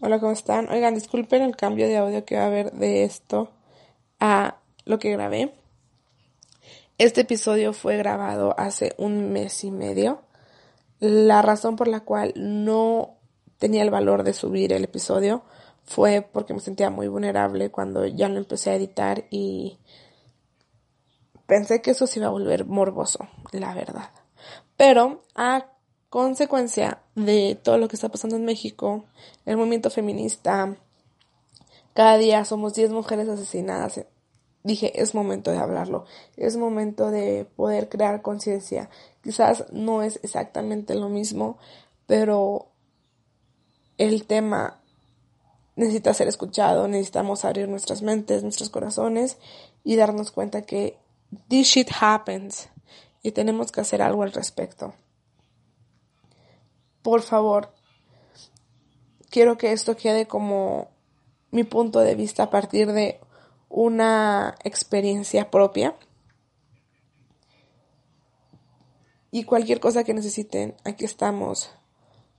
Hola, ¿cómo están? Oigan, disculpen el cambio de audio que va a haber de esto a lo que grabé. Este episodio fue grabado hace un mes y medio. La razón por la cual no tenía el valor de subir el episodio fue porque me sentía muy vulnerable cuando ya lo empecé a editar y pensé que eso se iba a volver morboso, la verdad. Pero a consecuencia de todo lo que está pasando en México, el movimiento feminista, cada día somos 10 mujeres asesinadas. Dije, es momento de hablarlo, es momento de poder crear conciencia. Quizás no es exactamente lo mismo, pero el tema necesita ser escuchado, necesitamos abrir nuestras mentes, nuestros corazones y darnos cuenta que this shit happens y tenemos que hacer algo al respecto por favor, quiero que esto quede como mi punto de vista a partir de una experiencia propia. Y cualquier cosa que necesiten, aquí estamos.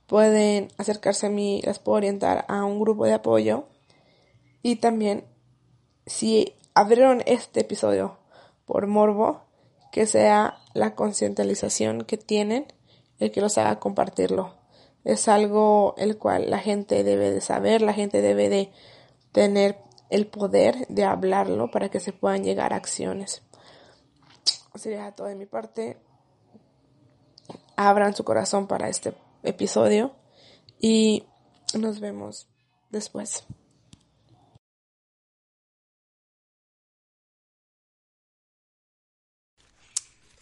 Pueden acercarse a mí, las puedo orientar a un grupo de apoyo. Y también, si abrieron este episodio por morbo, que sea la concientización que tienen el que los haga compartirlo. Es algo el cual la gente debe de saber, la gente debe de tener el poder de hablarlo para que se puedan llegar a acciones. Sería todo de mi parte. Abran su corazón para este episodio y nos vemos después.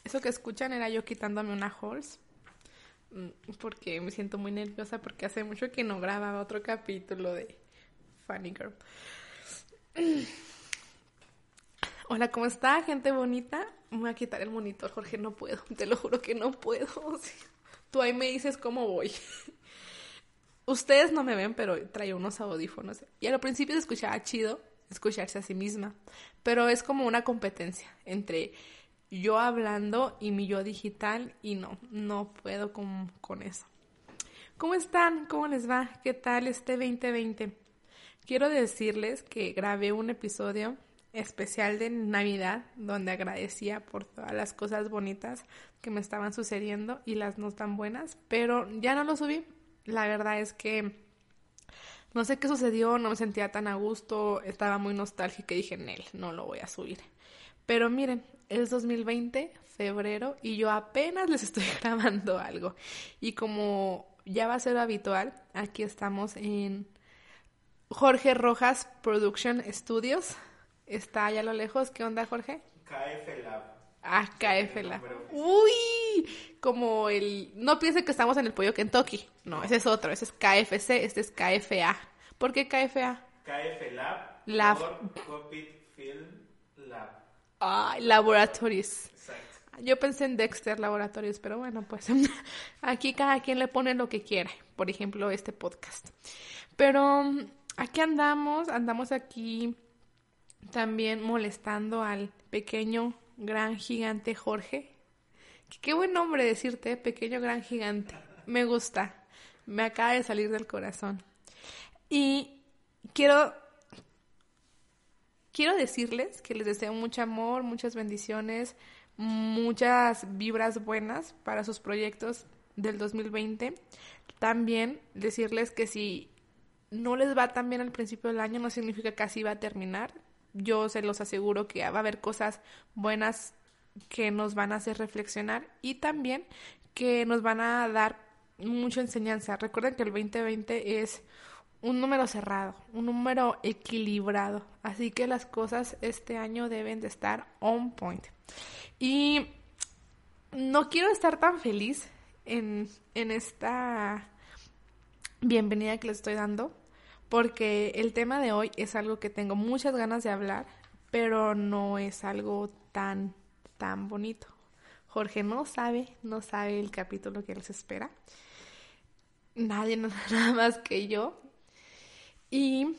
Eso que escuchan era yo quitándome una Mm, porque me siento muy nerviosa porque hace mucho que no grababa otro capítulo de Funny Girl. Hola, ¿cómo está, gente bonita? Me voy a quitar el monitor, Jorge, no puedo, te lo juro que no puedo. Tú ahí me dices cómo voy. Ustedes no me ven, pero traigo unos audífonos. Y al principio se escuchaba chido escucharse a sí misma, pero es como una competencia entre yo hablando y mi yo digital y no, no puedo con, con eso. ¿Cómo están? ¿Cómo les va? ¿Qué tal este 2020? Quiero decirles que grabé un episodio especial de Navidad donde agradecía por todas las cosas bonitas que me estaban sucediendo y las no tan buenas, pero ya no lo subí. La verdad es que no sé qué sucedió, no me sentía tan a gusto, estaba muy nostálgica y dije, Nel, no lo voy a subir. Pero miren, es 2020, febrero, y yo apenas les estoy grabando algo. Y como ya va a ser habitual, aquí estamos en Jorge Rojas Production Studios. Está allá a lo lejos. ¿Qué onda, Jorge? KF Lab. Ah, KF Lab. Uy, como el... No piensen que estamos en el pollo Kentucky. No, ese es otro. Ese es KFC, este es KFA. ¿Por qué KFA? KF Lab. Lab. Film Ay, laboratorios. Yo pensé en Dexter Laboratorios, pero bueno, pues aquí cada quien le pone lo que quiere. Por ejemplo, este podcast. Pero aquí andamos, andamos aquí también molestando al pequeño, gran gigante Jorge. Qué buen nombre decirte, pequeño, gran gigante. Me gusta. Me acaba de salir del corazón. Y quiero quiero decirles que les deseo mucho amor, muchas bendiciones, muchas vibras buenas para sus proyectos del 2020. También decirles que si no les va tan bien al principio del año, no significa que así va a terminar. Yo se los aseguro que va a haber cosas buenas que nos van a hacer reflexionar y también que nos van a dar mucha enseñanza. Recuerden que el 2020 es un número cerrado, un número equilibrado. Así que las cosas este año deben de estar on point. Y no quiero estar tan feliz en, en esta bienvenida que les estoy dando, porque el tema de hoy es algo que tengo muchas ganas de hablar, pero no es algo tan, tan bonito. Jorge no sabe, no sabe el capítulo que les espera. Nadie, nada más que yo. Y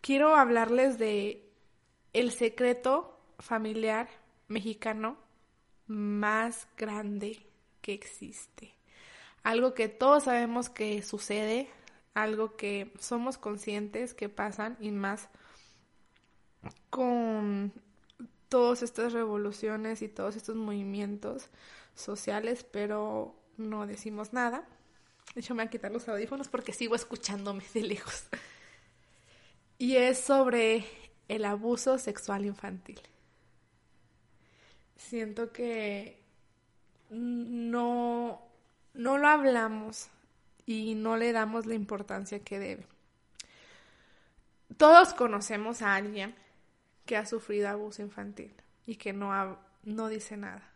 quiero hablarles de el secreto familiar mexicano más grande que existe. Algo que todos sabemos que sucede, algo que somos conscientes que pasan y más con todas estas revoluciones y todos estos movimientos sociales, pero no decimos nada. De hecho, me voy a quitar los audífonos porque sigo escuchándome de lejos. Y es sobre el abuso sexual infantil. Siento que no, no lo hablamos y no le damos la importancia que debe. Todos conocemos a alguien que ha sufrido abuso infantil y que no, no dice nada.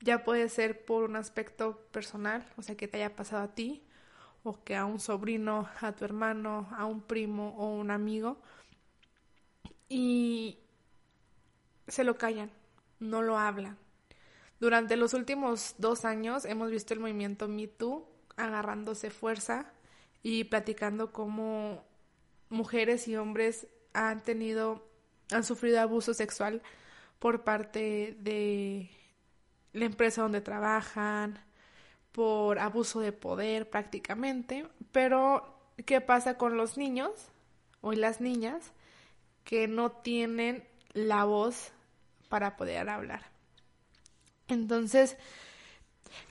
Ya puede ser por un aspecto personal, o sea, que te haya pasado a ti, o que a un sobrino, a tu hermano, a un primo o un amigo, y se lo callan, no lo hablan. Durante los últimos dos años hemos visto el movimiento Me Too agarrándose fuerza y platicando cómo mujeres y hombres han tenido, han sufrido abuso sexual por parte de la empresa donde trabajan, por abuso de poder prácticamente, pero ¿qué pasa con los niños o las niñas que no tienen la voz para poder hablar? Entonces,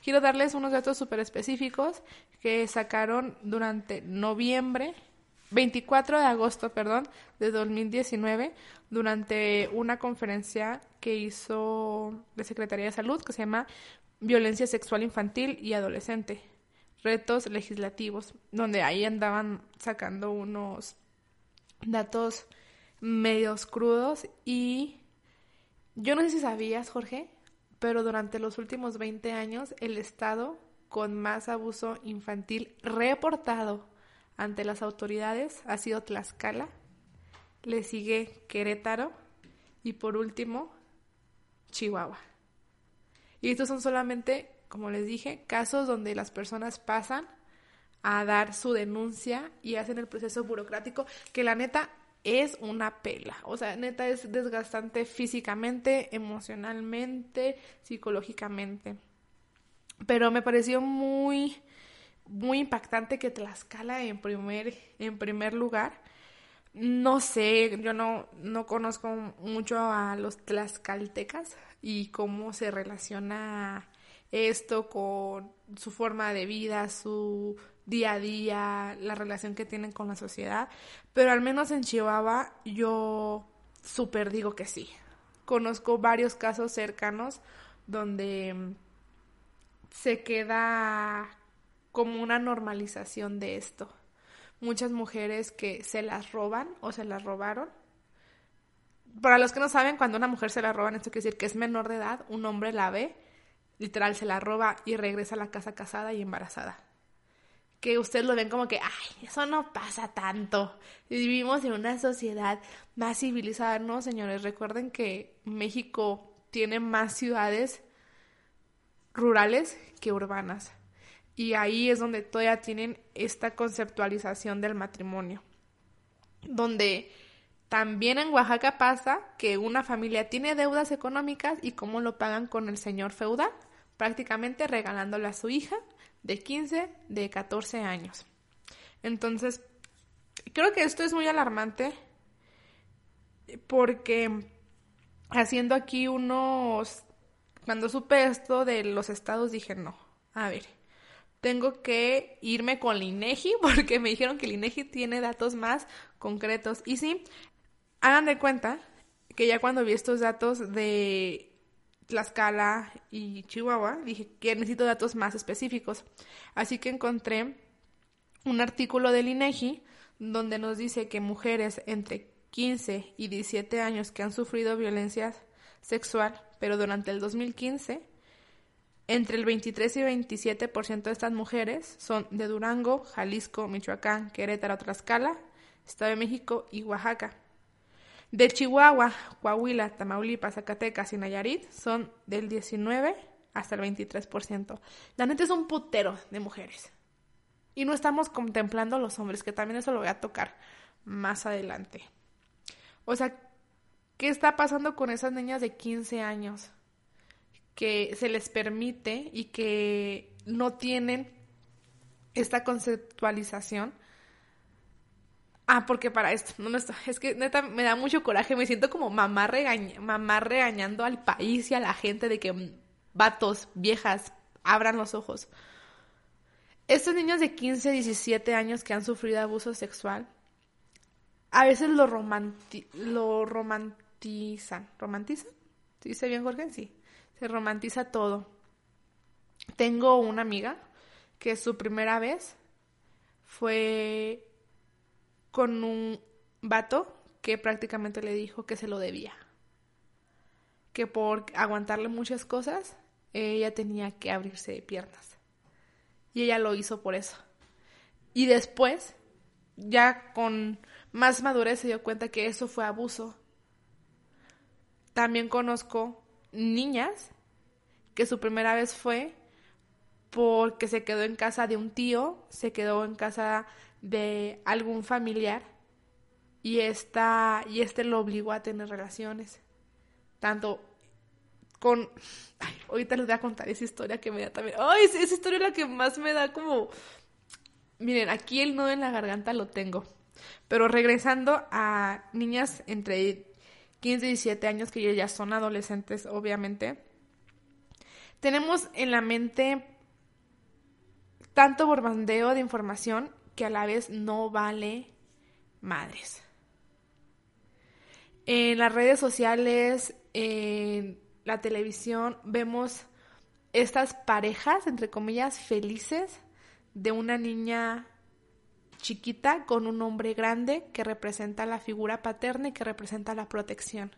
quiero darles unos datos súper específicos que sacaron durante noviembre 24 de agosto, perdón, de 2019, durante una conferencia que hizo la Secretaría de Salud que se llama Violencia Sexual Infantil y Adolescente, Retos Legislativos, donde ahí andaban sacando unos datos medios crudos. Y yo no sé si sabías, Jorge, pero durante los últimos 20 años el Estado con más abuso infantil reportado ante las autoridades ha sido Tlaxcala, le sigue Querétaro y por último Chihuahua. Y estos son solamente, como les dije, casos donde las personas pasan a dar su denuncia y hacen el proceso burocrático, que la neta es una pela. O sea, neta es desgastante físicamente, emocionalmente, psicológicamente. Pero me pareció muy muy impactante que Tlaxcala en primer, en primer lugar. No sé, yo no, no conozco mucho a los tlaxcaltecas y cómo se relaciona esto con su forma de vida, su día a día, la relación que tienen con la sociedad, pero al menos en Chihuahua yo súper digo que sí. Conozco varios casos cercanos donde se queda como una normalización de esto. Muchas mujeres que se las roban o se las robaron. Para los que no saben, cuando una mujer se la roban, esto quiere decir que es menor de edad, un hombre la ve, literal se la roba y regresa a la casa casada y embarazada. Que ustedes lo ven como que, ay, eso no pasa tanto. Vivimos en una sociedad más civilizada, ¿no, señores? Recuerden que México tiene más ciudades rurales que urbanas. Y ahí es donde todavía tienen esta conceptualización del matrimonio. Donde también en Oaxaca pasa que una familia tiene deudas económicas y cómo lo pagan con el señor feudal, prácticamente regalándole a su hija de 15, de 14 años. Entonces, creo que esto es muy alarmante porque haciendo aquí unos... Cuando supe esto de los estados dije, no, a ver, tengo que irme con el INEGI porque me dijeron que el INEGI tiene datos más concretos. Y sí, hagan de cuenta que ya cuando vi estos datos de Tlaxcala y Chihuahua, dije que necesito datos más específicos. Así que encontré un artículo del INEGI donde nos dice que mujeres entre 15 y 17 años que han sufrido violencia sexual, pero durante el 2015 entre el 23 y 27% de estas mujeres son de Durango, Jalisco, Michoacán, Querétaro, Tlaxcala, Estado de México y Oaxaca. De Chihuahua, Coahuila, Tamaulipas, Zacatecas y Nayarit son del 19 hasta el 23%. La neta es un putero de mujeres. Y no estamos contemplando a los hombres, que también eso lo voy a tocar más adelante. O sea, ¿qué está pasando con esas niñas de 15 años? Que se les permite y que no tienen esta conceptualización Ah, porque para esto, no, no. Es que neta me da mucho coraje, me siento como mamá, regañ mamá regañando al país y a la gente de que mm, vatos, viejas, abran los ojos. Estos niños de 15, 17 años que han sufrido abuso sexual, a veces lo, romanti lo romantizan. ¿Romantizan? ¿Sí dice bien, Jorge? Sí. Se romantiza todo. Tengo una amiga que su primera vez fue con un vato que prácticamente le dijo que se lo debía. Que por aguantarle muchas cosas, ella tenía que abrirse de piernas. Y ella lo hizo por eso. Y después, ya con más madurez, se dio cuenta que eso fue abuso. También conozco niñas que su primera vez fue porque se quedó en casa de un tío, se quedó en casa de algún familiar y esta y este lo obligó a tener relaciones. Tanto con ay, ahorita les voy a contar esa historia que me da también. Ay esa historia es la que más me da como miren aquí el nudo en la garganta lo tengo. Pero regresando a niñas entre 15 y 17 años que ya son adolescentes obviamente tenemos en la mente tanto borbandeo de información que a la vez no vale madres. En las redes sociales, en la televisión, vemos estas parejas, entre comillas, felices de una niña chiquita con un hombre grande que representa la figura paterna y que representa la protección.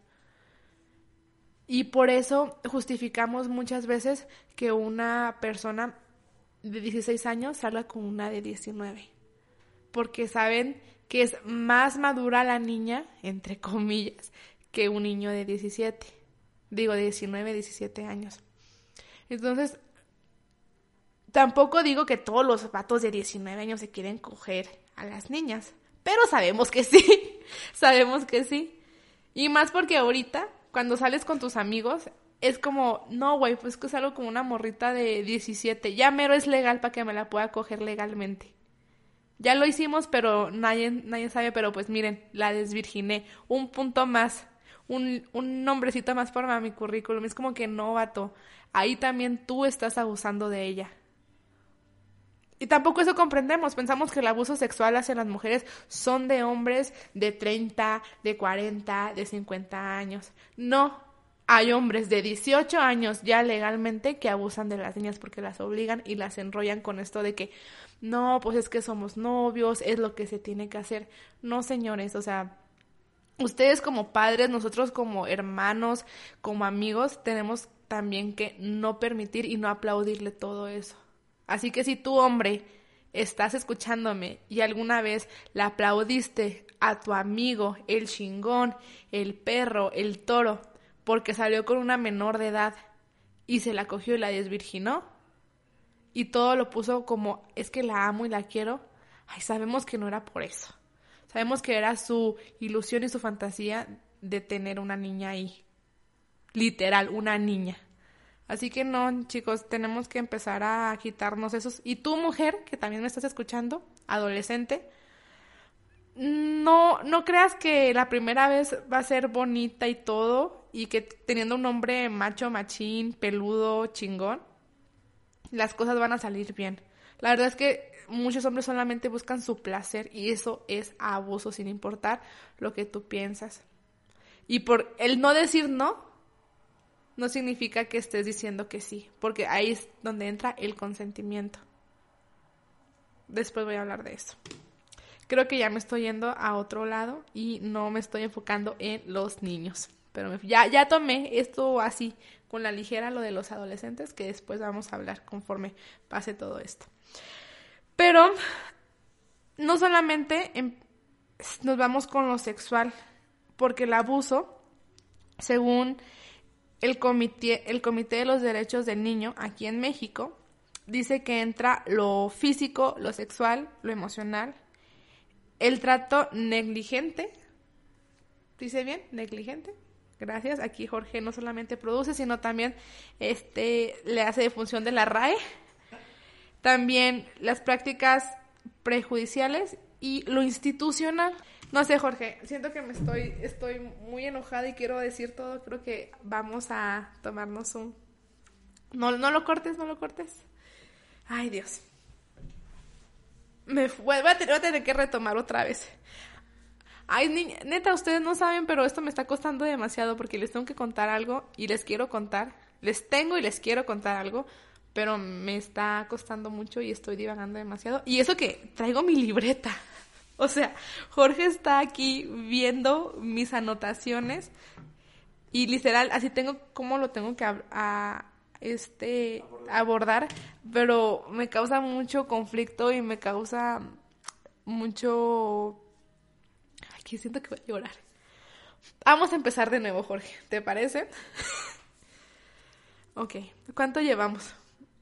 Y por eso justificamos muchas veces que una persona de 16 años salga con una de 19 porque saben que es más madura la niña, entre comillas, que un niño de 17, digo de 19, 17 años. Entonces, tampoco digo que todos los vatos de 19 años se quieren coger a las niñas, pero sabemos que sí, sabemos que sí. Y más porque ahorita, cuando sales con tus amigos, es como, no, güey, pues que salgo como una morrita de 17, ya mero es legal para que me la pueda coger legalmente. Ya lo hicimos, pero nadie, nadie sabe, pero pues miren, la desvirginé. Un punto más, un, un nombrecito más para mi currículum. Es como que no, vato. Ahí también tú estás abusando de ella. Y tampoco eso comprendemos. Pensamos que el abuso sexual hacia las mujeres son de hombres de 30, de 40, de 50 años. No, hay hombres de 18 años ya legalmente que abusan de las niñas porque las obligan y las enrollan con esto de que no, pues es que somos novios, es lo que se tiene que hacer. No, señores, o sea, ustedes como padres, nosotros como hermanos, como amigos, tenemos también que no permitir y no aplaudirle todo eso. Así que si tú, hombre, estás escuchándome y alguna vez le aplaudiste a tu amigo, el chingón, el perro, el toro, porque salió con una menor de edad y se la cogió y la desvirginó, y todo lo puso como es que la amo y la quiero, ay, sabemos que no era por eso. Sabemos que era su ilusión y su fantasía de tener una niña ahí. Literal, una niña. Así que no, chicos, tenemos que empezar a quitarnos esos. Y tú, mujer, que también me estás escuchando, adolescente, no, no creas que la primera vez va a ser bonita y todo, y que teniendo un hombre macho, machín, peludo, chingón, las cosas van a salir bien. La verdad es que muchos hombres solamente buscan su placer y eso es abuso sin importar lo que tú piensas. Y por el no decir no, no significa que estés diciendo que sí, porque ahí es donde entra el consentimiento. Después voy a hablar de eso. Creo que ya me estoy yendo a otro lado y no me estoy enfocando en los niños. Pero ya, ya tomé esto así con la ligera lo de los adolescentes, que después vamos a hablar conforme pase todo esto. Pero no solamente nos vamos con lo sexual, porque el abuso, según el comité, el comité de los Derechos del Niño aquí en México, dice que entra lo físico, lo sexual, lo emocional, el trato negligente, ¿dice bien? Negligente, Gracias. Aquí Jorge no solamente produce, sino también este, le hace de función de la RAE. También las prácticas prejudiciales y lo institucional. No sé, Jorge, siento que me estoy, estoy muy enojada y quiero decir todo. Creo que vamos a tomarnos un... No, no lo cortes, no lo cortes. Ay, Dios. Me voy a, tener, voy a tener que retomar otra vez. Ay, niña, neta, ustedes no saben, pero esto me está costando demasiado porque les tengo que contar algo y les quiero contar. Les tengo y les quiero contar algo, pero me está costando mucho y estoy divagando demasiado. Y eso que traigo mi libreta. O sea, Jorge está aquí viendo mis anotaciones y literal, así tengo cómo lo tengo que a, este abordar. pero me causa mucho conflicto y me causa mucho aquí siento que voy a llorar. Vamos a empezar de nuevo, Jorge, ¿te parece? ok, ¿cuánto llevamos?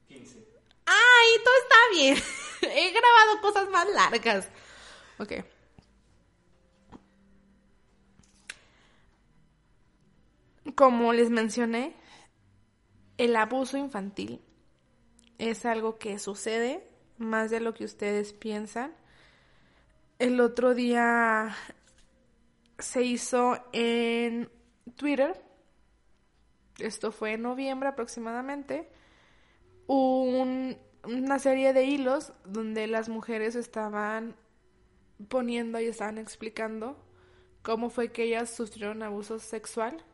15. ¡Ay, todo está bien! He grabado cosas más largas. Ok. Como les mencioné, el abuso infantil es algo que sucede más de lo que ustedes piensan. El otro día se hizo en Twitter, esto fue en noviembre aproximadamente, una serie de hilos donde las mujeres estaban poniendo y estaban explicando cómo fue que ellas sufrieron abuso sexual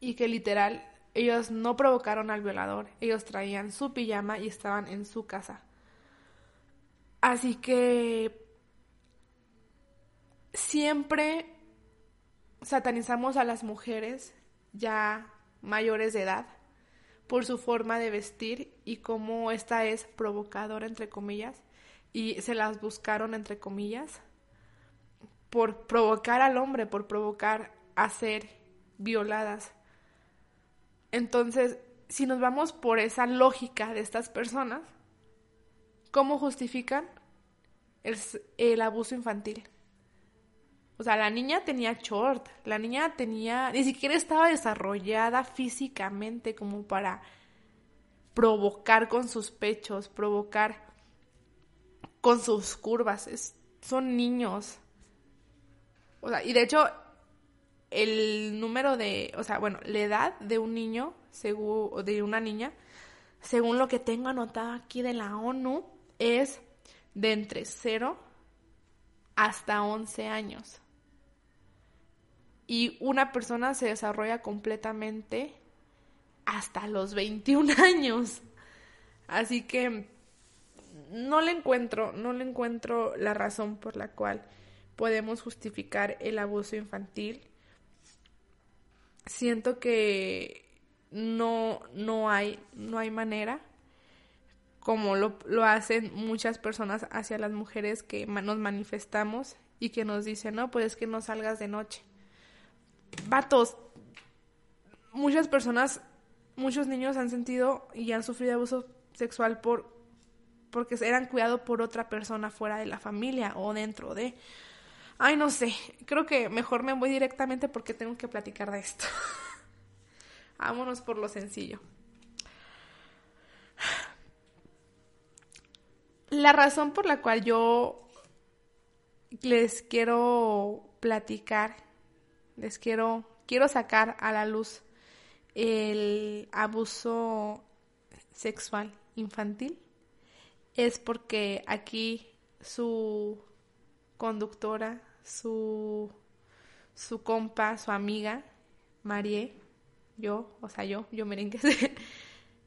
y que literal ellos no provocaron al violador, ellos traían su pijama y estaban en su casa. Así que siempre satanizamos a las mujeres ya mayores de edad por su forma de vestir y cómo esta es provocadora entre comillas y se las buscaron entre comillas por provocar al hombre, por provocar a ser violadas. Entonces, si nos vamos por esa lógica de estas personas, ¿cómo justifican el, el abuso infantil? O sea, la niña tenía short, la niña tenía, ni siquiera estaba desarrollada físicamente como para provocar con sus pechos, provocar con sus curvas. Es, son niños. O sea, y de hecho, el número de, o sea, bueno, la edad de un niño, según, de una niña, según lo que tengo anotado aquí de la ONU, es de entre 0 hasta 11 años. Y una persona se desarrolla completamente hasta los 21 años. Así que no le encuentro, no le encuentro la razón por la cual podemos justificar el abuso infantil. Siento que no, no hay, no hay manera como lo, lo hacen muchas personas hacia las mujeres que nos manifestamos y que nos dicen, no, pues es que no salgas de noche. Vatos, muchas personas, muchos niños han sentido y han sufrido abuso sexual por porque eran cuidados por otra persona fuera de la familia o dentro de... Ay, no sé, creo que mejor me voy directamente porque tengo que platicar de esto. Vámonos por lo sencillo. La razón por la cual yo les quiero platicar, les quiero, quiero sacar a la luz el abuso sexual infantil es porque aquí su conductora, su, su compa, su amiga, Marie, yo, o sea, yo, yo merengue,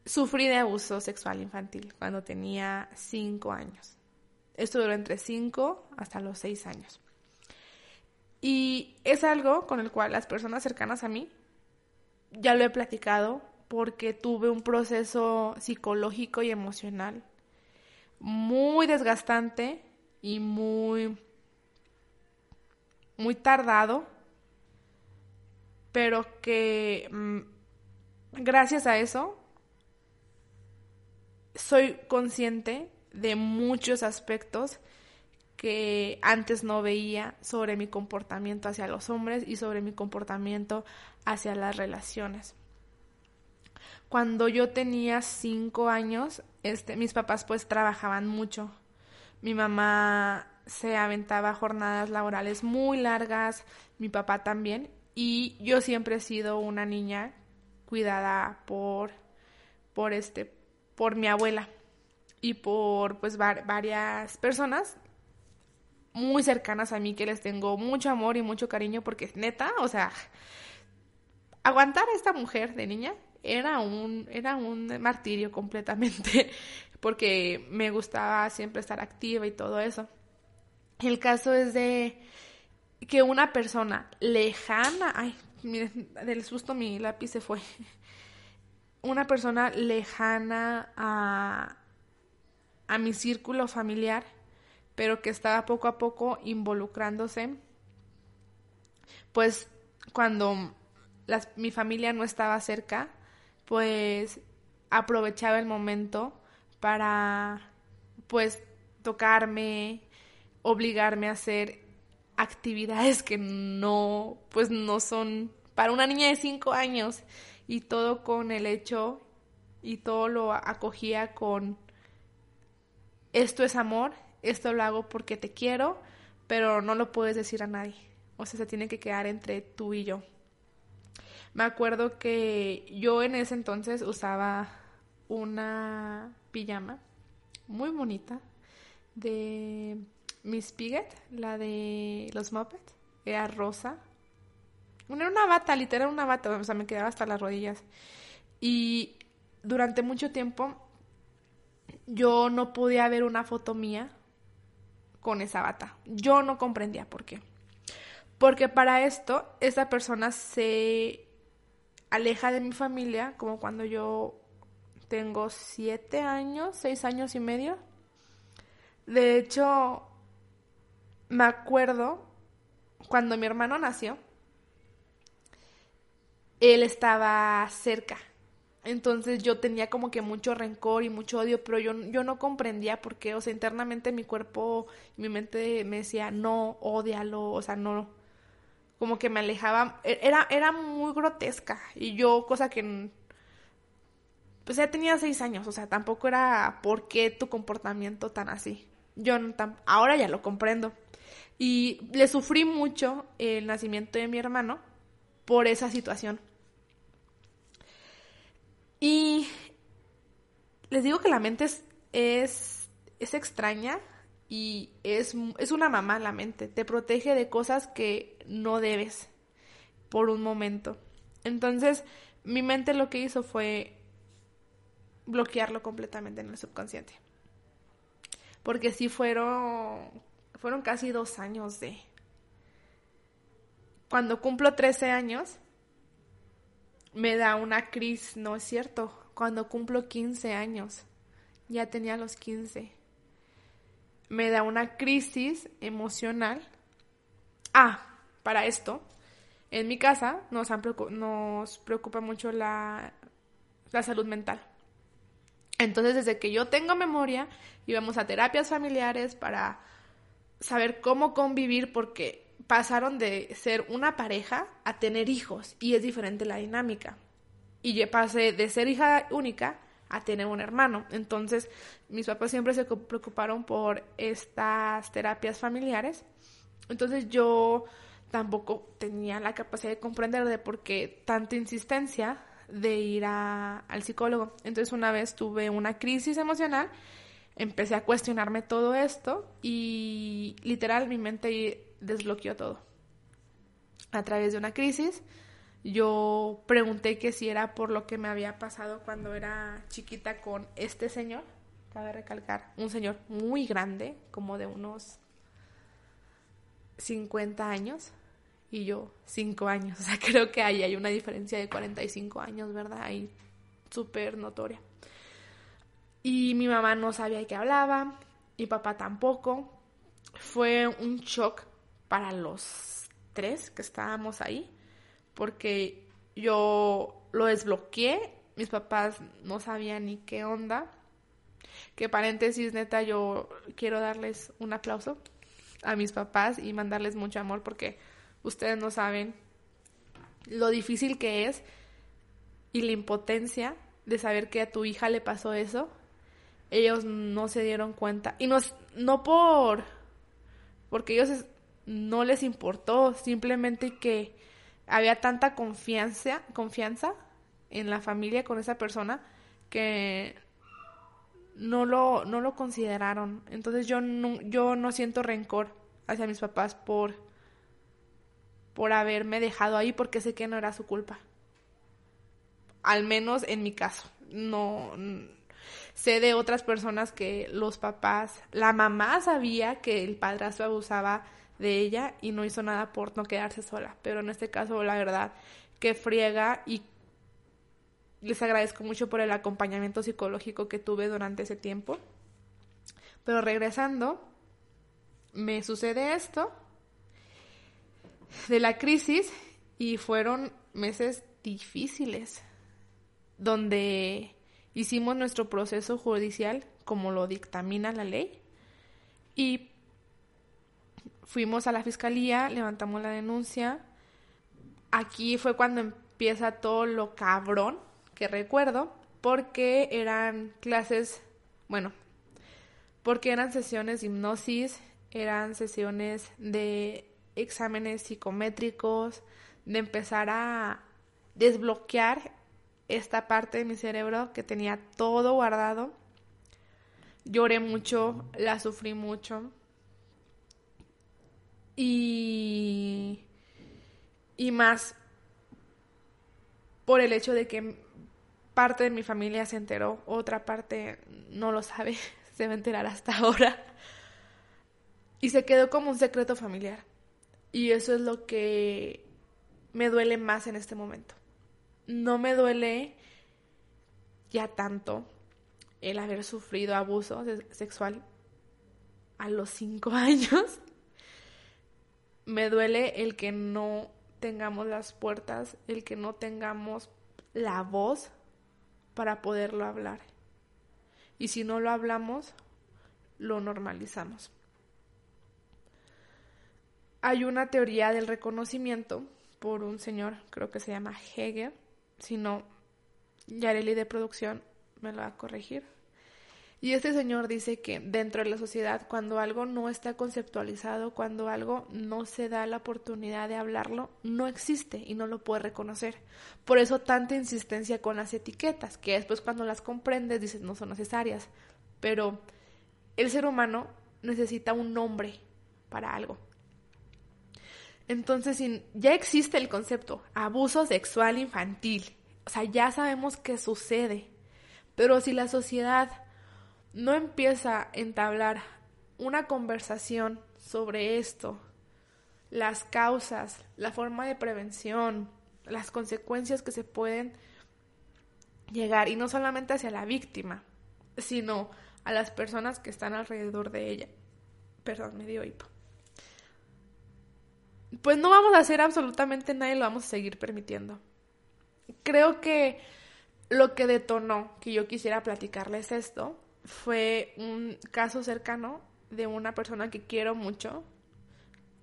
sufrí de abuso sexual infantil cuando tenía cinco años. Esto duró entre cinco hasta los seis años. Y es algo con el cual las personas cercanas a mí ya lo he platicado porque tuve un proceso psicológico y emocional muy desgastante y muy muy tardado, pero que mm, gracias a eso soy consciente de muchos aspectos que antes no veía sobre mi comportamiento hacia los hombres y sobre mi comportamiento hacia las relaciones. Cuando yo tenía cinco años, este, mis papás pues trabajaban mucho. Mi mamá se aventaba jornadas laborales muy largas, mi papá también, y yo siempre he sido una niña cuidada por, por este, por mi abuela y por pues varias personas muy cercanas a mí que les tengo mucho amor y mucho cariño porque neta, o sea, aguantar a esta mujer de niña era un era un martirio completamente porque me gustaba siempre estar activa y todo eso. El caso es de que una persona lejana, ay, miren, del susto mi lápiz se fue. Una persona lejana a, a mi círculo familiar, pero que estaba poco a poco involucrándose, pues cuando mi familia no estaba cerca, pues aprovechaba el momento para pues tocarme, obligarme a hacer actividades que no pues no son para una niña de cinco años y todo con el hecho y todo lo acogía con esto es amor, esto lo hago porque te quiero, pero no lo puedes decir a nadie. O sea, se tiene que quedar entre tú y yo. Me acuerdo que yo en ese entonces usaba una pijama muy bonita de Miss Piglet, la de los Muppets. Era rosa. Era una bata, literal una bata, o sea, me quedaba hasta las rodillas. Y durante mucho tiempo yo no podía ver una foto mía con esa bata. Yo no comprendía por qué. Porque para esto, esa persona se aleja de mi familia, como cuando yo tengo siete años, seis años y medio. De hecho, me acuerdo cuando mi hermano nació, él estaba cerca. Entonces yo tenía como que mucho rencor y mucho odio, pero yo, yo no comprendía por qué, o sea, internamente mi cuerpo, mi mente me decía, no, odialo, o sea, no, como que me alejaba, e, era, era muy grotesca y yo, cosa que pues ya tenía seis años, o sea, tampoco era por qué tu comportamiento tan así. Yo no ahora ya lo comprendo. Y le sufrí mucho el nacimiento de mi hermano por esa situación. Y les digo que la mente es, es, es extraña y es, es una mamá la mente. Te protege de cosas que no debes por un momento. Entonces, mi mente lo que hizo fue bloquearlo completamente en el subconsciente. Porque sí fueron, fueron casi dos años de... Cuando cumplo 13 años, me da una crisis, no es cierto, cuando cumplo 15 años, ya tenía los 15, me da una crisis emocional. Ah, para esto, en mi casa nos, nos preocupa mucho la, la salud mental. Entonces, desde que yo tengo memoria, íbamos a terapias familiares para saber cómo convivir porque pasaron de ser una pareja a tener hijos y es diferente la dinámica. Y yo pasé de ser hija única a tener un hermano. Entonces, mis papás siempre se preocuparon por estas terapias familiares. Entonces, yo tampoco tenía la capacidad de comprender de por qué tanta insistencia de ir al psicólogo. Entonces una vez tuve una crisis emocional, empecé a cuestionarme todo esto y literal mi mente desbloqueó todo. A través de una crisis, yo pregunté que si era por lo que me había pasado cuando era chiquita con este señor, cabe recalcar, un señor muy grande, como de unos 50 años, y yo 5 años. O sea, creo que ahí hay una diferencia de 45 años, ¿verdad? Ahí súper notoria. Y mi mamá no sabía qué hablaba, y papá tampoco. Fue un shock para los tres que estábamos ahí, porque yo lo desbloqueé, mis papás no sabían ni qué onda. Que paréntesis, neta, yo quiero darles un aplauso a mis papás y mandarles mucho amor porque ustedes no saben lo difícil que es y la impotencia de saber que a tu hija le pasó eso. Ellos no se dieron cuenta. Y no, no por porque ellos no les importó, simplemente que había tanta confianza, confianza en la familia con esa persona que no lo, no lo consideraron. Entonces yo no, yo no siento rencor hacia mis papás por, por haberme dejado ahí porque sé que no era su culpa. Al menos en mi caso. No sé de otras personas que los papás, la mamá sabía que el padrastro abusaba de ella y no hizo nada por no quedarse sola. Pero en este caso, la verdad, que friega y les agradezco mucho por el acompañamiento psicológico que tuve durante ese tiempo. Pero regresando, me sucede esto de la crisis y fueron meses difíciles donde hicimos nuestro proceso judicial como lo dictamina la ley y fuimos a la fiscalía, levantamos la denuncia. Aquí fue cuando empieza todo lo cabrón que recuerdo, porque eran clases, bueno, porque eran sesiones de hipnosis, eran sesiones de exámenes psicométricos, de empezar a desbloquear esta parte de mi cerebro que tenía todo guardado. Lloré mucho, la sufrí mucho. Y, y más por el hecho de que parte de mi familia se enteró, otra parte no lo sabe, se va a enterar hasta ahora. Y se quedó como un secreto familiar. Y eso es lo que me duele más en este momento. No me duele ya tanto el haber sufrido abuso sexual a los cinco años. Me duele el que no tengamos las puertas, el que no tengamos la voz para poderlo hablar. Y si no lo hablamos, lo normalizamos. Hay una teoría del reconocimiento por un señor, creo que se llama Hegel, si no, Yareli de producción me lo va a corregir. Y este señor dice que dentro de la sociedad, cuando algo no está conceptualizado, cuando algo no se da la oportunidad de hablarlo, no existe y no lo puede reconocer. Por eso tanta insistencia con las etiquetas, que después cuando las comprendes dices no son necesarias. Pero el ser humano necesita un nombre para algo. Entonces, ya existe el concepto abuso sexual infantil. O sea, ya sabemos qué sucede. Pero si la sociedad no empieza a entablar una conversación sobre esto, las causas, la forma de prevención, las consecuencias que se pueden llegar, y no solamente hacia la víctima, sino a las personas que están alrededor de ella. Perdón, me dio hipo pues no vamos a hacer absolutamente nada y lo vamos a seguir permitiendo. Creo que lo que detonó que yo quisiera platicarles esto fue un caso cercano de una persona que quiero mucho,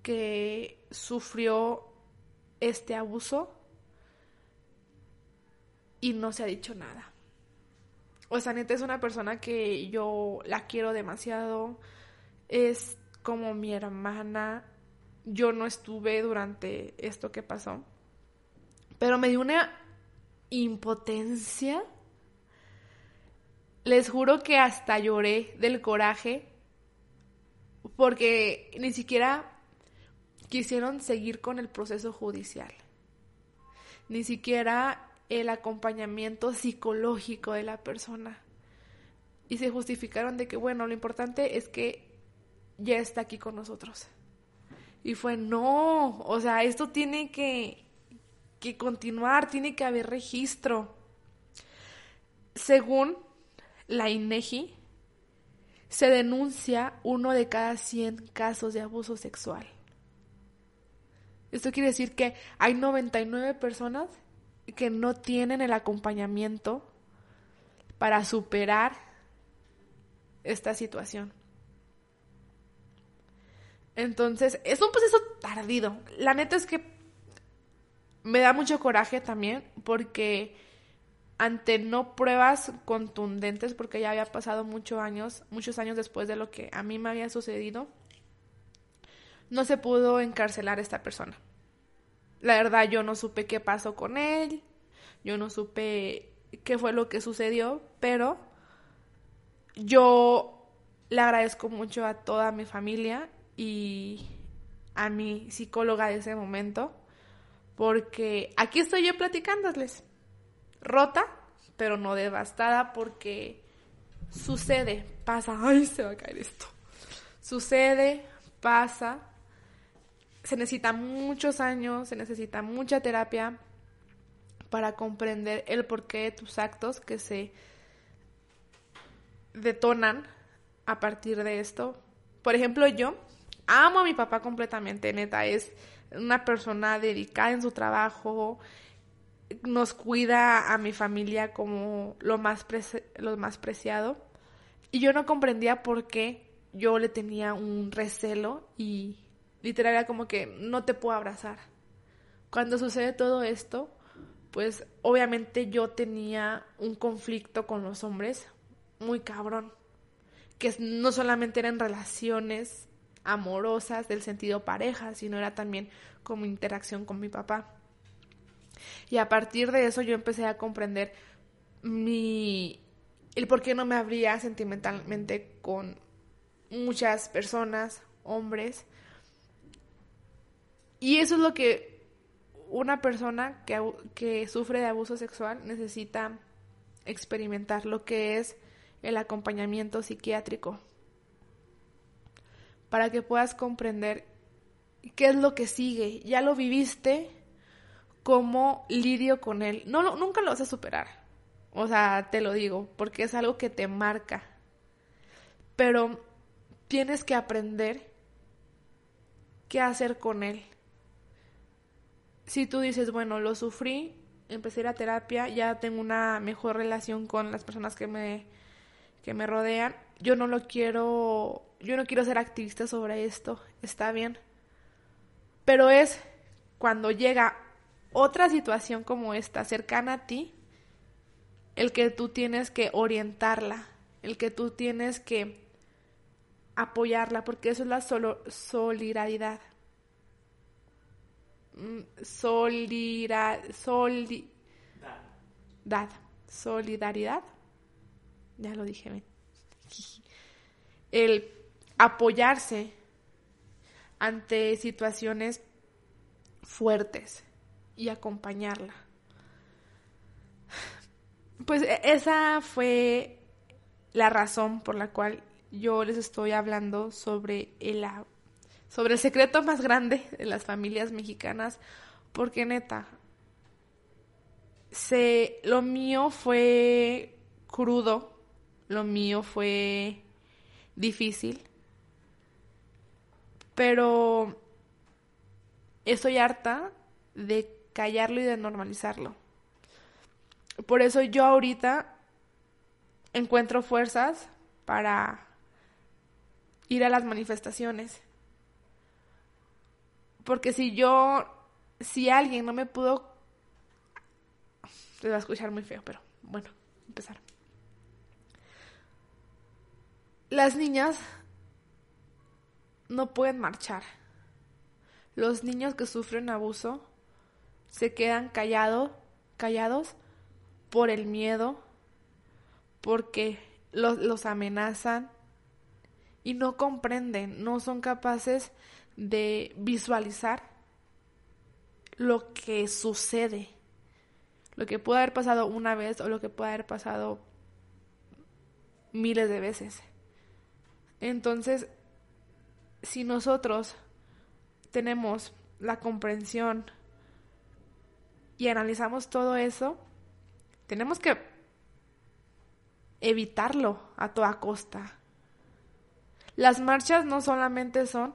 que sufrió este abuso y no se ha dicho nada. O sea, neta es una persona que yo la quiero demasiado, es como mi hermana, yo no estuve durante esto que pasó, pero me dio una impotencia. Les juro que hasta lloré del coraje porque ni siquiera quisieron seguir con el proceso judicial. Ni siquiera el acompañamiento psicológico de la persona. Y se justificaron de que, bueno, lo importante es que ya está aquí con nosotros. Y fue, no, o sea, esto tiene que, que continuar, tiene que haber registro. Según la INEGI, se denuncia uno de cada 100 casos de abuso sexual. Esto quiere decir que hay 99 personas que no tienen el acompañamiento para superar esta situación. Entonces, es un proceso tardido. La neta es que me da mucho coraje también porque ante no pruebas contundentes, porque ya había pasado muchos años, muchos años después de lo que a mí me había sucedido, no se pudo encarcelar a esta persona. La verdad yo no supe qué pasó con él, yo no supe qué fue lo que sucedió, pero yo le agradezco mucho a toda mi familia y a mi psicóloga de ese momento, porque aquí estoy yo platicándoles, rota, pero no devastada, porque sucede, pasa, ay, se va a caer esto, sucede, pasa, se necesita muchos años, se necesita mucha terapia para comprender el porqué de tus actos que se detonan a partir de esto. Por ejemplo, yo amo a mi papá completamente, neta, es una persona dedicada en su trabajo, nos cuida a mi familia como lo más, lo más preciado. Y yo no comprendía por qué yo le tenía un recelo y literal era como que no te puedo abrazar. Cuando sucede todo esto, pues obviamente yo tenía un conflicto con los hombres muy cabrón, que no solamente eran relaciones amorosas del sentido pareja, sino era también como interacción con mi papá. Y a partir de eso yo empecé a comprender mi el por qué no me abría sentimentalmente con muchas personas, hombres. Y eso es lo que una persona que, que sufre de abuso sexual necesita experimentar, lo que es el acompañamiento psiquiátrico, para que puedas comprender qué es lo que sigue. Ya lo viviste, cómo lidio con él. No, nunca lo vas a superar. O sea, te lo digo, porque es algo que te marca. Pero tienes que aprender qué hacer con él. Si tú dices, bueno, lo sufrí, empecé la terapia, ya tengo una mejor relación con las personas que me, que me rodean, yo no lo quiero, yo no quiero ser activista sobre esto, está bien. Pero es cuando llega otra situación como esta cercana a ti, el que tú tienes que orientarla, el que tú tienes que apoyarla, porque eso es la solo solidaridad. Mm, solira, solidaridad. Ya lo dije bien. El apoyarse ante situaciones fuertes y acompañarla. Pues e, esa fue la razón por la cual yo les estoy hablando sobre el, sobre el secreto más grande de las familias mexicanas, porque neta, se, lo mío fue crudo, lo mío fue difícil, pero estoy harta de callarlo y de normalizarlo. Por eso yo ahorita encuentro fuerzas para ir a las manifestaciones. Porque si yo, si alguien no me pudo, se va a escuchar muy feo, pero bueno, empezar. Las niñas no pueden marchar. Los niños que sufren abuso se quedan callados, callados por el miedo, porque los, los amenazan y no comprenden, no son capaces de visualizar lo que sucede, lo que puede haber pasado una vez o lo que puede haber pasado miles de veces. Entonces, si nosotros tenemos la comprensión y analizamos todo eso, tenemos que evitarlo a toda costa. Las marchas no solamente son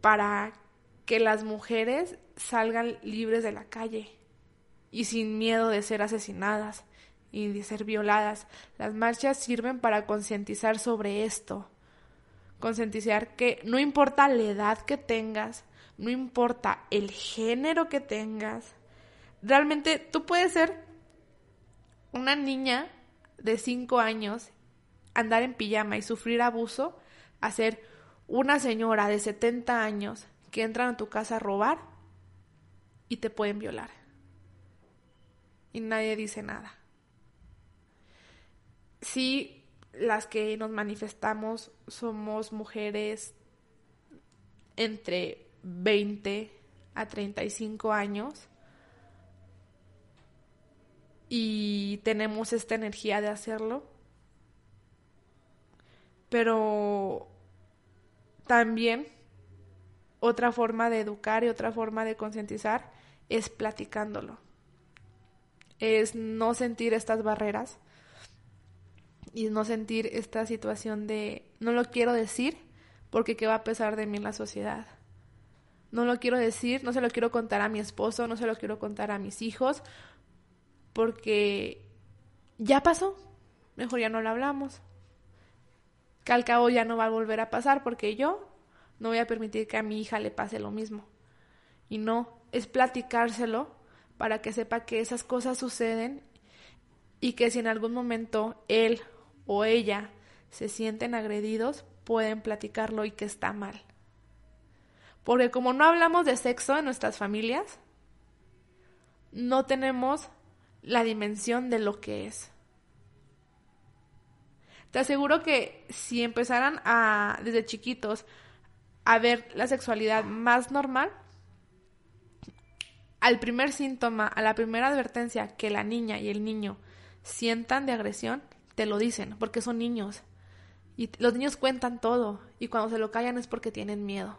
para que las mujeres salgan libres de la calle y sin miedo de ser asesinadas y de ser violadas. Las marchas sirven para concientizar sobre esto. Concientizar que no importa la edad que tengas, no importa el género que tengas, realmente tú puedes ser una niña de 5 años, andar en pijama y sufrir abuso, a ser una señora de 70 años que entra a tu casa a robar y te pueden violar. Y nadie dice nada. Sí, las que nos manifestamos somos mujeres entre 20 a 35 años y tenemos esta energía de hacerlo. Pero también otra forma de educar y otra forma de concientizar es platicándolo. Es no sentir estas barreras y no sentir esta situación de no lo quiero decir porque qué va a pesar de mí en la sociedad. No lo quiero decir, no se lo quiero contar a mi esposo, no se lo quiero contar a mis hijos porque ya pasó. Mejor ya no lo hablamos. Que al cabo ya no va a volver a pasar porque yo no voy a permitir que a mi hija le pase lo mismo. Y no, es platicárselo para que sepa que esas cosas suceden y que si en algún momento él o ella se sienten agredidos, pueden platicarlo y que está mal. Porque como no hablamos de sexo en nuestras familias, no tenemos la dimensión de lo que es. Te aseguro que si empezaran a, desde chiquitos, a ver la sexualidad más normal, al primer síntoma, a la primera advertencia que la niña y el niño sientan de agresión, te lo dicen, porque son niños. Y los niños cuentan todo, y cuando se lo callan es porque tienen miedo.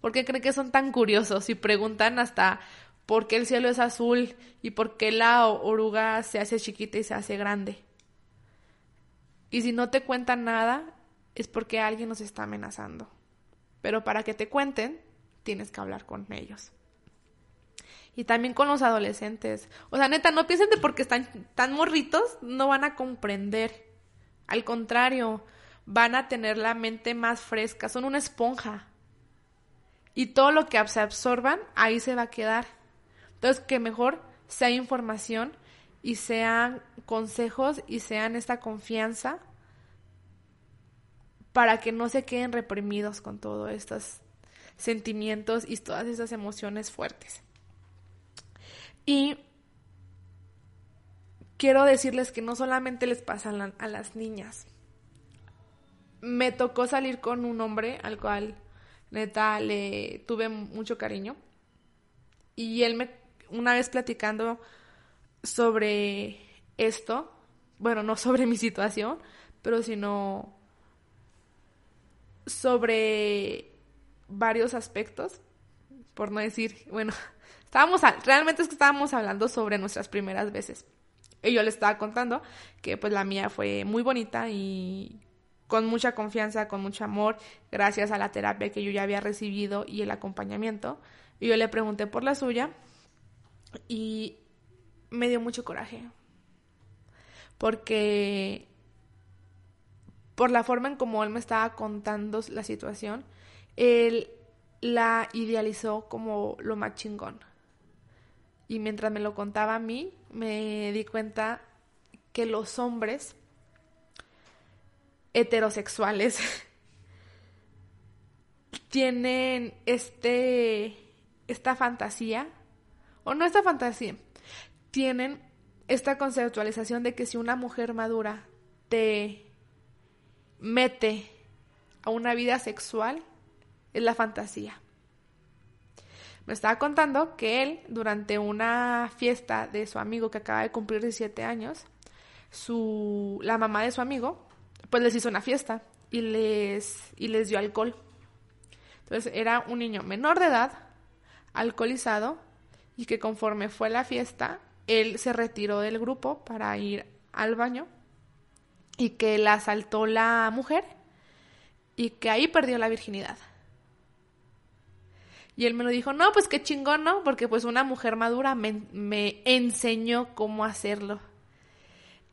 Porque creen que son tan curiosos y preguntan hasta por qué el cielo es azul y por qué la oruga se hace chiquita y se hace grande. Y si no te cuentan nada, es porque alguien nos está amenazando. Pero para que te cuenten, tienes que hablar con ellos. Y también con los adolescentes. O sea, neta, no piensen de porque están tan morritos, no van a comprender. Al contrario, van a tener la mente más fresca, son una esponja. Y todo lo que se absorban, ahí se va a quedar. Entonces, que mejor sea información y sean consejos y sean esta confianza para que no se queden reprimidos con todos estos sentimientos y todas esas emociones fuertes. Y quiero decirles que no solamente les pasa a las niñas. Me tocó salir con un hombre al cual neta le tuve mucho cariño. Y él me, una vez platicando sobre esto, bueno, no sobre mi situación, pero sino sobre varios aspectos, por no decir, bueno, estábamos, realmente es que estábamos hablando sobre nuestras primeras veces. Y yo le estaba contando que pues la mía fue muy bonita y con mucha confianza, con mucho amor, gracias a la terapia que yo ya había recibido y el acompañamiento. Y yo le pregunté por la suya y me dio mucho coraje. Porque por la forma en como él me estaba contando la situación, él la idealizó como lo más chingón. Y mientras me lo contaba a mí, me di cuenta que los hombres heterosexuales tienen este esta fantasía o no esta fantasía tienen esta conceptualización de que si una mujer madura te mete a una vida sexual es la fantasía. Me estaba contando que él, durante una fiesta de su amigo que acaba de cumplir 17 años, su, la mamá de su amigo, pues les hizo una fiesta y les, y les dio alcohol. Entonces era un niño menor de edad, alcoholizado, y que conforme fue la fiesta, él se retiró del grupo para ir al baño y que la asaltó la mujer y que ahí perdió la virginidad. Y él me lo dijo, no, pues qué chingón, ¿no? Porque pues una mujer madura me, me enseñó cómo hacerlo.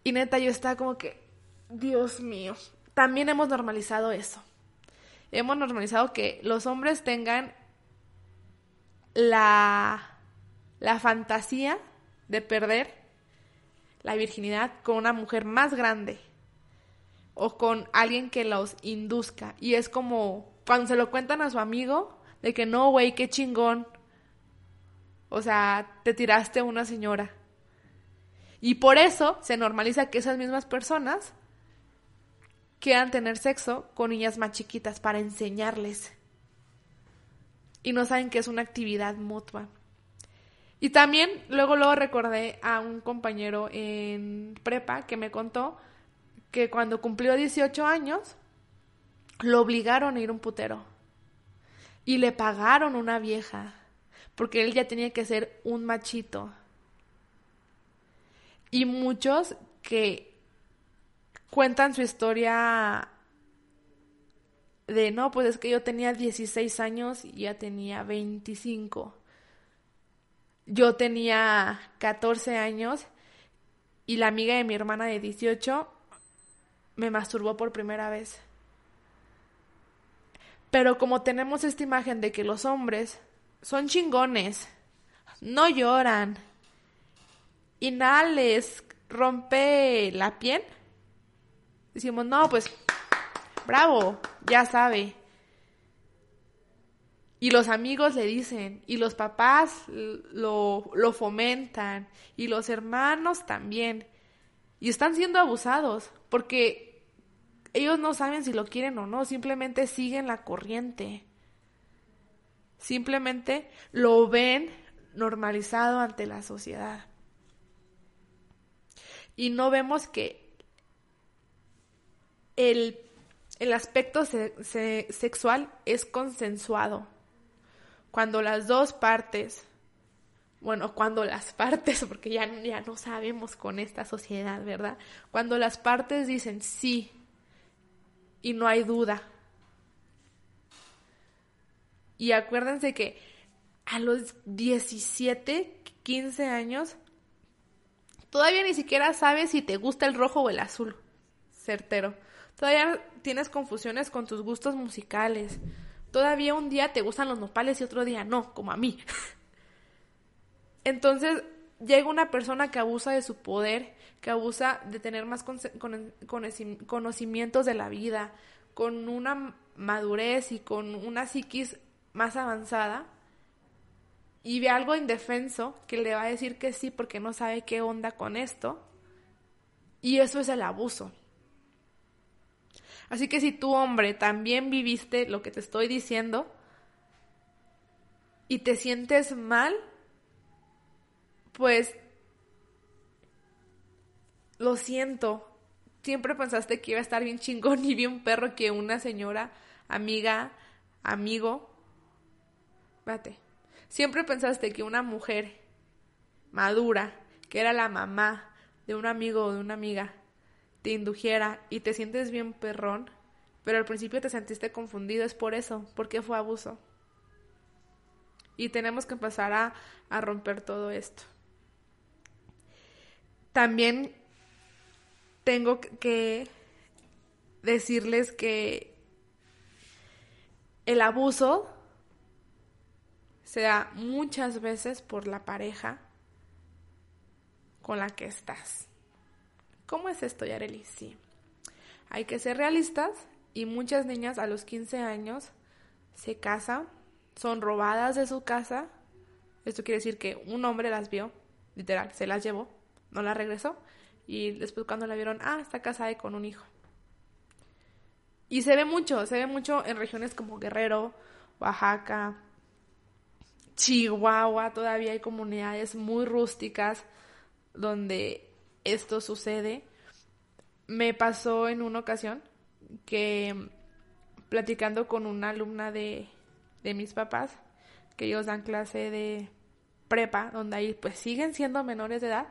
Y neta, yo estaba como que, Dios mío, también hemos normalizado eso. Hemos normalizado que los hombres tengan la, la fantasía de perder la virginidad con una mujer más grande. o con alguien que los induzca. Y es como cuando se lo cuentan a su amigo, de que no, güey, qué chingón. O sea, te tiraste a una señora. Y por eso se normaliza que esas mismas personas quieran tener sexo con niñas más chiquitas para enseñarles. Y no saben que es una actividad mutua. Y también luego luego recordé a un compañero en prepa que me contó que cuando cumplió 18 años lo obligaron a ir a un putero y le pagaron una vieja porque él ya tenía que ser un machito. Y muchos que cuentan su historia de no, pues es que yo tenía 16 años y ya tenía 25 yo tenía 14 años y la amiga de mi hermana de 18 me masturbó por primera vez. Pero como tenemos esta imagen de que los hombres son chingones, no lloran y nada les rompe la piel, decimos, no, pues, bravo, ya sabe. Y los amigos le dicen, y los papás lo, lo fomentan, y los hermanos también. Y están siendo abusados, porque ellos no saben si lo quieren o no, simplemente siguen la corriente. Simplemente lo ven normalizado ante la sociedad. Y no vemos que el, el aspecto sexual es consensuado cuando las dos partes, bueno, cuando las partes, porque ya, ya no sabemos con esta sociedad, ¿verdad? Cuando las partes dicen sí y no hay duda. Y acuérdense que a los 17, 15 años, todavía ni siquiera sabes si te gusta el rojo o el azul. Certero. Todavía tienes confusiones con tus gustos musicales. Todavía un día te gustan los nopales y otro día no, como a mí. Entonces llega una persona que abusa de su poder, que abusa de tener más conocimientos de la vida, con una madurez y con una psiquis más avanzada, y ve algo indefenso que le va a decir que sí porque no sabe qué onda con esto, y eso es el abuso. Así que si tú, hombre, también viviste lo que te estoy diciendo y te sientes mal, pues lo siento. Siempre pensaste que iba a estar bien chingón y bien perro que una señora, amiga, amigo. Vate. Siempre pensaste que una mujer madura, que era la mamá de un amigo o de una amiga, te indujera y te sientes bien perrón, pero al principio te sentiste confundido, es por eso, porque fue abuso. Y tenemos que empezar a, a romper todo esto. También tengo que decirles que el abuso se da muchas veces por la pareja con la que estás. ¿Cómo es esto, Yareli? Sí. Hay que ser realistas y muchas niñas a los 15 años se casan, son robadas de su casa. Esto quiere decir que un hombre las vio, literal, se las llevó, no las regresó y después cuando la vieron, ah, está casada con un hijo. Y se ve mucho, se ve mucho en regiones como Guerrero, Oaxaca, Chihuahua, todavía hay comunidades muy rústicas donde esto sucede. Me pasó en una ocasión que platicando con una alumna de, de mis papás, que ellos dan clase de prepa, donde ahí pues siguen siendo menores de edad,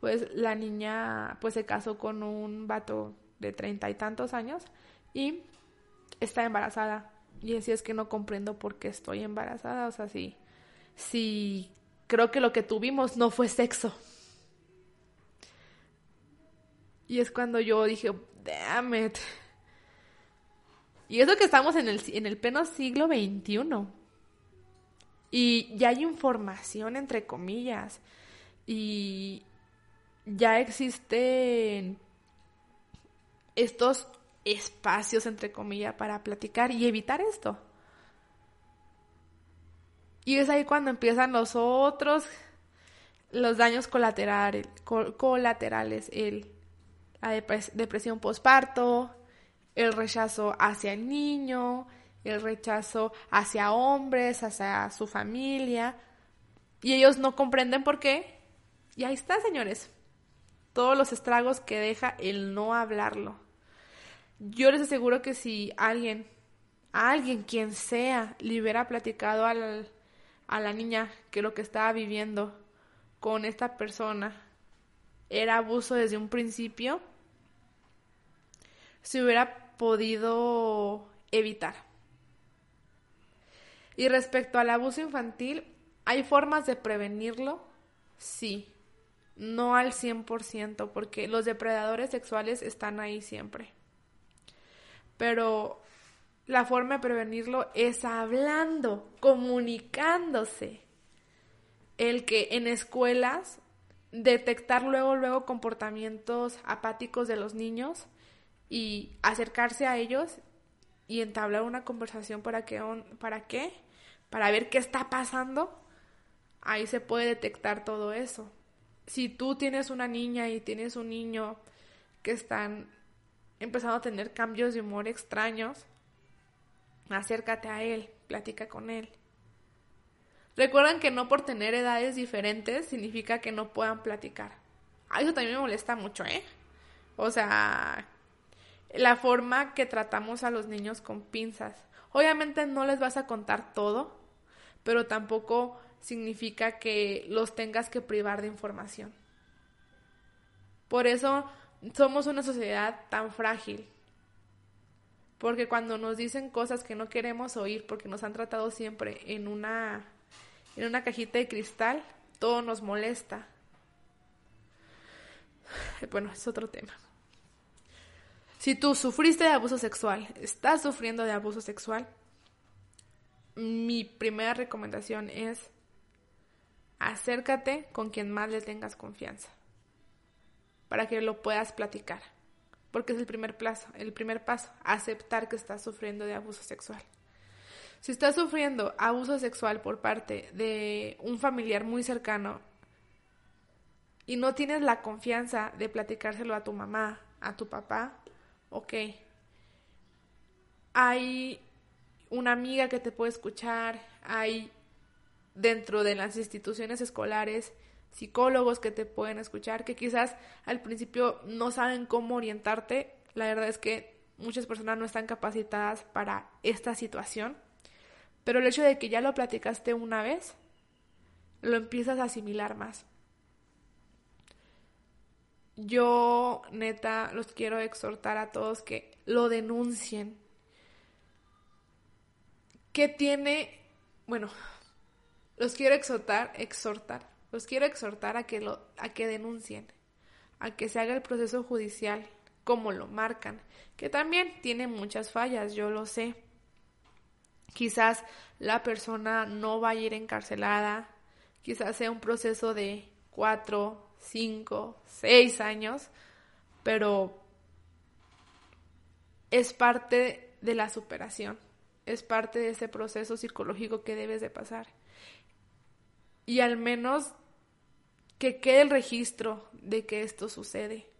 pues la niña pues se casó con un vato de treinta y tantos años y está embarazada. Y así es que no comprendo por qué estoy embarazada, o sea, sí, sí, creo que lo que tuvimos no fue sexo. Y es cuando yo dije, damn it. Y eso que estamos en el, en el pleno siglo XXI. Y ya hay información, entre comillas. Y ya existen estos espacios, entre comillas, para platicar y evitar esto. Y es ahí cuando empiezan los otros, los daños colaterales, el, la depresión postparto, el rechazo hacia el niño, el rechazo hacia hombres, hacia su familia. Y ellos no comprenden por qué. Y ahí está, señores. Todos los estragos que deja el no hablarlo. Yo les aseguro que si alguien, alguien, quien sea, le hubiera platicado a la niña que lo que estaba viviendo con esta persona era abuso desde un principio, se hubiera podido evitar. Y respecto al abuso infantil, ¿hay formas de prevenirlo? Sí, no al 100%, porque los depredadores sexuales están ahí siempre. Pero la forma de prevenirlo es hablando, comunicándose. El que en escuelas detectar luego, luego comportamientos apáticos de los niños y acercarse a ellos y entablar una conversación para que, para qué, para ver qué está pasando, ahí se puede detectar todo eso. Si tú tienes una niña y tienes un niño que están empezando a tener cambios de humor extraños, acércate a él, platica con él. Recuerdan que no por tener edades diferentes significa que no puedan platicar. A eso también me molesta mucho, ¿eh? O sea, la forma que tratamos a los niños con pinzas. Obviamente no les vas a contar todo, pero tampoco significa que los tengas que privar de información. Por eso somos una sociedad tan frágil, porque cuando nos dicen cosas que no queremos oír, porque nos han tratado siempre en una, en una cajita de cristal, todo nos molesta. Bueno, es otro tema. Si tú sufriste de abuso sexual, estás sufriendo de abuso sexual, mi primera recomendación es acércate con quien más le tengas confianza para que lo puedas platicar porque es el primer plazo, el primer paso, aceptar que estás sufriendo de abuso sexual. Si estás sufriendo abuso sexual por parte de un familiar muy cercano y no tienes la confianza de platicárselo a tu mamá, a tu papá, ok. Hay una amiga que te puede escuchar, hay dentro de las instituciones escolares psicólogos que te pueden escuchar, que quizás al principio no saben cómo orientarte. La verdad es que muchas personas no están capacitadas para esta situación, pero el hecho de que ya lo platicaste una vez, lo empiezas a asimilar más. Yo, neta, los quiero exhortar a todos que lo denuncien. ¿Qué tiene? Bueno, los quiero exhortar, exhortar los quiero exhortar a que, lo, a que denuncien, a que se haga el proceso judicial como lo marcan, que también tiene muchas fallas, yo lo sé. Quizás la persona no va a ir encarcelada, quizás sea un proceso de cuatro, cinco, seis años, pero es parte de la superación, es parte de ese proceso psicológico que debes de pasar. Y al menos que quede el registro de que esto sucede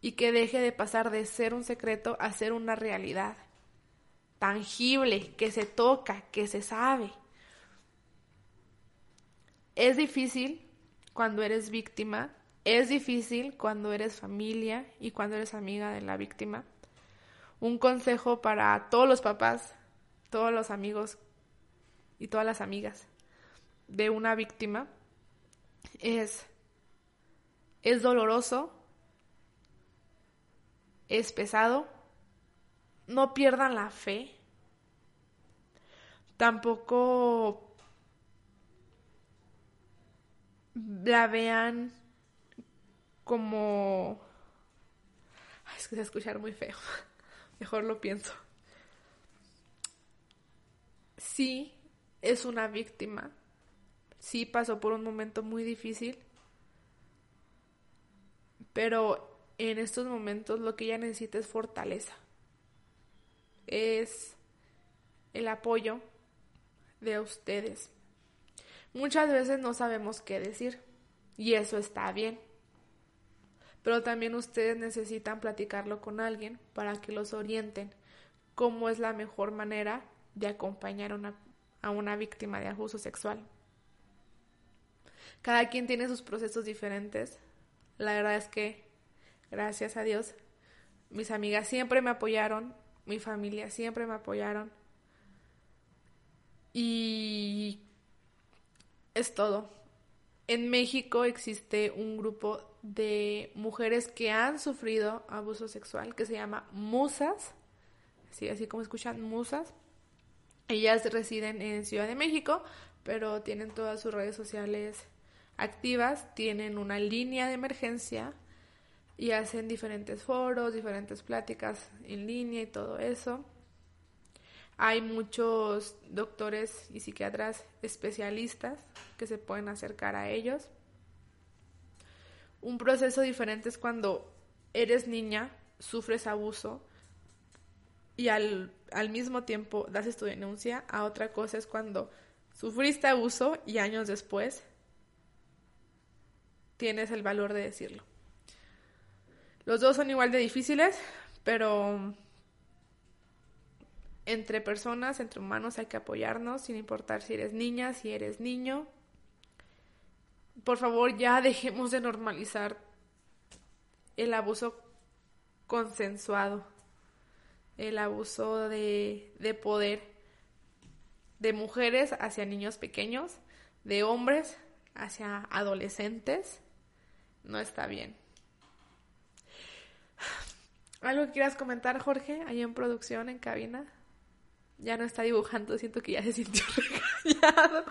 y que deje de pasar de ser un secreto a ser una realidad tangible, que se toca, que se sabe. Es difícil cuando eres víctima, es difícil cuando eres familia y cuando eres amiga de la víctima. Un consejo para todos los papás, todos los amigos y todas las amigas de una víctima es, es doloroso, es pesado, no pierdan la fe, tampoco la vean como... es que se escuchar muy feo, mejor lo pienso. Sí, es una víctima, sí pasó por un momento muy difícil, pero en estos momentos lo que ella necesita es fortaleza. es el apoyo de ustedes. Muchas veces no sabemos qué decir y eso está bien. Pero también ustedes necesitan platicarlo con alguien para que los orienten cómo es la mejor manera de acompañar a una víctima de abuso sexual. Cada quien tiene sus procesos diferentes. La verdad es que, gracias a Dios, mis amigas siempre me apoyaron, mi familia siempre me apoyaron. Y es todo. En México existe un grupo de mujeres que han sufrido abuso sexual que se llama Musas, así, así como escuchan Musas. Ellas residen en Ciudad de México, pero tienen todas sus redes sociales activas, tienen una línea de emergencia y hacen diferentes foros, diferentes pláticas en línea y todo eso. Hay muchos doctores y psiquiatras especialistas que se pueden acercar a ellos. Un proceso diferente es cuando eres niña, sufres abuso y al, al mismo tiempo das tu denuncia. A otra cosa es cuando sufriste abuso y años después tienes el valor de decirlo. Los dos son igual de difíciles, pero entre personas, entre humanos hay que apoyarnos, sin importar si eres niña, si eres niño. Por favor, ya dejemos de normalizar el abuso consensuado, el abuso de, de poder de mujeres hacia niños pequeños, de hombres hacia adolescentes. No está bien. ¿Algo que quieras comentar, Jorge, ahí en producción, en cabina? Ya no está dibujando, siento que ya se sintió regañado.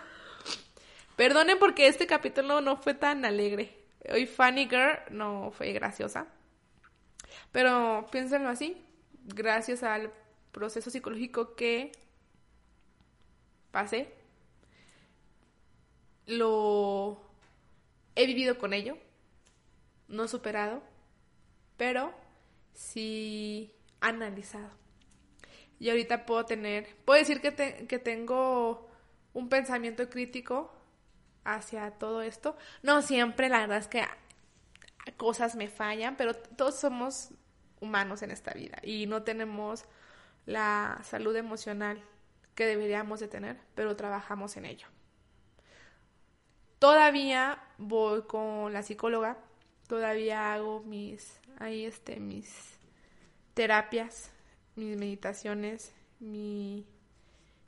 Perdonen porque este capítulo no fue tan alegre. Hoy Funny Girl no fue graciosa. Pero piénsenlo así. Gracias al proceso psicológico que pasé, lo he vivido con ello. No superado, pero sí analizado. Y ahorita puedo tener, puedo decir que, que tengo un pensamiento crítico hacia todo esto. No siempre, la verdad es que cosas me fallan, pero todos somos humanos en esta vida y no tenemos la salud emocional que deberíamos de tener, pero trabajamos en ello. Todavía voy con la psicóloga, todavía hago mis, ahí este, mis terapias mis meditaciones, mi,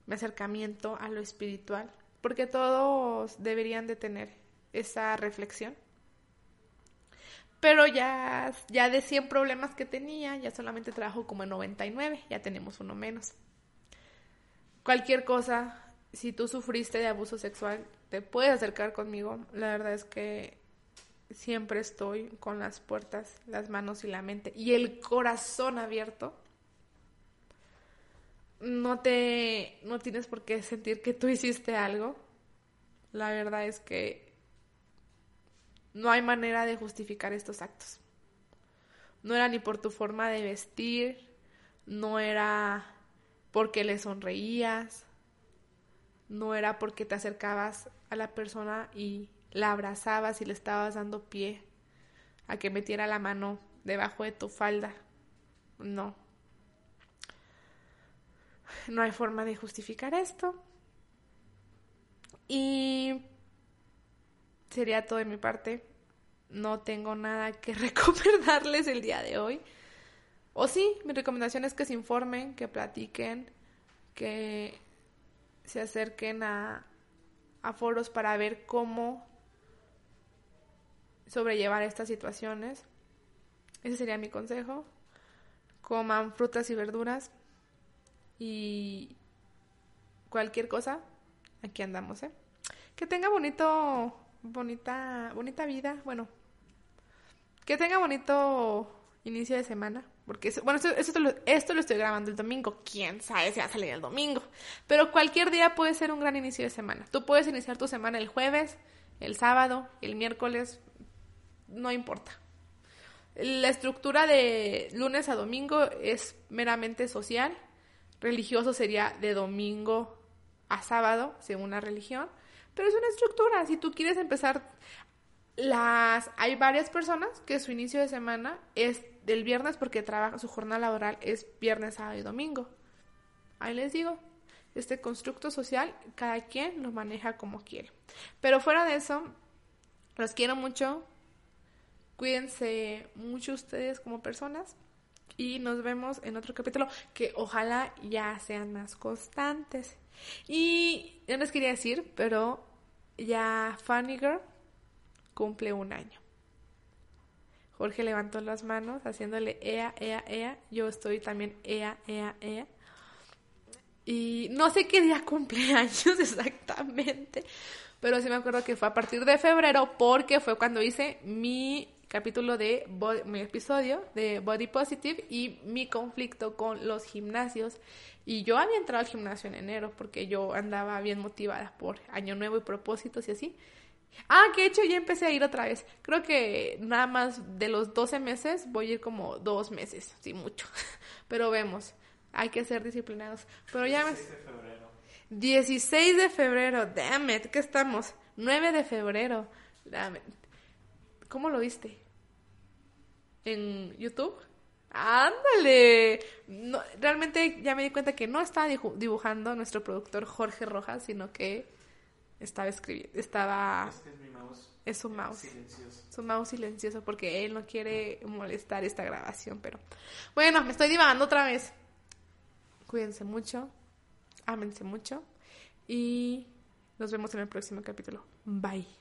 acercamiento a lo espiritual, porque todos deberían de tener esa reflexión. Pero ya, ya de 100 problemas que tenía, ya solamente trabajo como en 99, ya tenemos uno menos. Cualquier cosa, si tú sufriste de abuso sexual, te puedes acercar conmigo. La verdad es que siempre estoy con las puertas, las manos y la mente y el corazón abierto no te no tienes por qué sentir que tú hiciste algo. La verdad es que no hay manera de justificar estos actos. No era ni por tu forma de vestir, no era porque le sonreías, no era porque te acercabas a la persona y la abrazabas y le estabas dando pie a que metiera la mano debajo de tu falda. No, no hay forma de justificar esto. Y sería todo de mi parte. No tengo nada que recomendarles el día de hoy. O sí, mi recomendación es que se informen, que platiquen, que se acerquen a, a foros para ver cómo sobrellevar estas situaciones. Ese sería mi consejo. Coman frutas y verduras, y cualquier cosa, aquí andamos, ¿eh? Que tenga bonito, bonita, bonita vida, bueno, que tenga bonito inicio de semana, porque, bueno, esto, lo, esto lo estoy grabando el domingo, quién sabe si va a salir el domingo, pero cualquier día puede ser un gran inicio de semana. Tú puedes iniciar tu semana el jueves, el sábado, el miércoles, no importa. La estructura de lunes a domingo es meramente social, religioso sería de domingo a sábado, según la religión, pero es una estructura. Si tú quieres empezar, las hay varias personas que su inicio de semana es del viernes porque trabaja, su jornada laboral es viernes, sábado y domingo. Ahí les digo, este constructo social, cada quien lo maneja como quiere. Pero fuera de eso, los quiero mucho. Cuídense mucho ustedes como personas. Y nos vemos en otro capítulo que ojalá ya sean más constantes. Y yo les quería decir, pero ya Funny Girl cumple un año. Jorge levantó las manos haciéndole ea, ea, ea. Yo estoy también ea, ea, ea. Y no sé qué día cumpleaños exactamente, pero sí me acuerdo que fue a partir de febrero porque fue cuando hice mi capítulo de mi episodio de Body Positive y mi conflicto con los gimnasios. Y yo había entrado al gimnasio en enero porque yo andaba bien motivada por año nuevo y propósitos y así. Ah, que hecho ya empecé a ir otra vez. Creo que nada más de los 12 meses voy a ir como dos meses, sí, mucho. Pero vemos, hay que ser disciplinados. Pero ya 16 de febrero. 16 de febrero, damn it, ¿qué estamos? 9 de febrero, damn it. ¿Cómo lo viste? ¿En YouTube? ¡Ándale! No, realmente ya me di cuenta que no estaba dibu- dibujando nuestro productor Jorge Rojas, sino que estaba escribiendo, estaba... Es que es mi mouse. Es su mouse. Silencioso. Su mouse silencioso porque él no quiere molestar esta grabación, pero... Bueno, me estoy divagando otra vez. Cuídense mucho, ámense mucho y nos vemos en el próximo capítulo. Bye.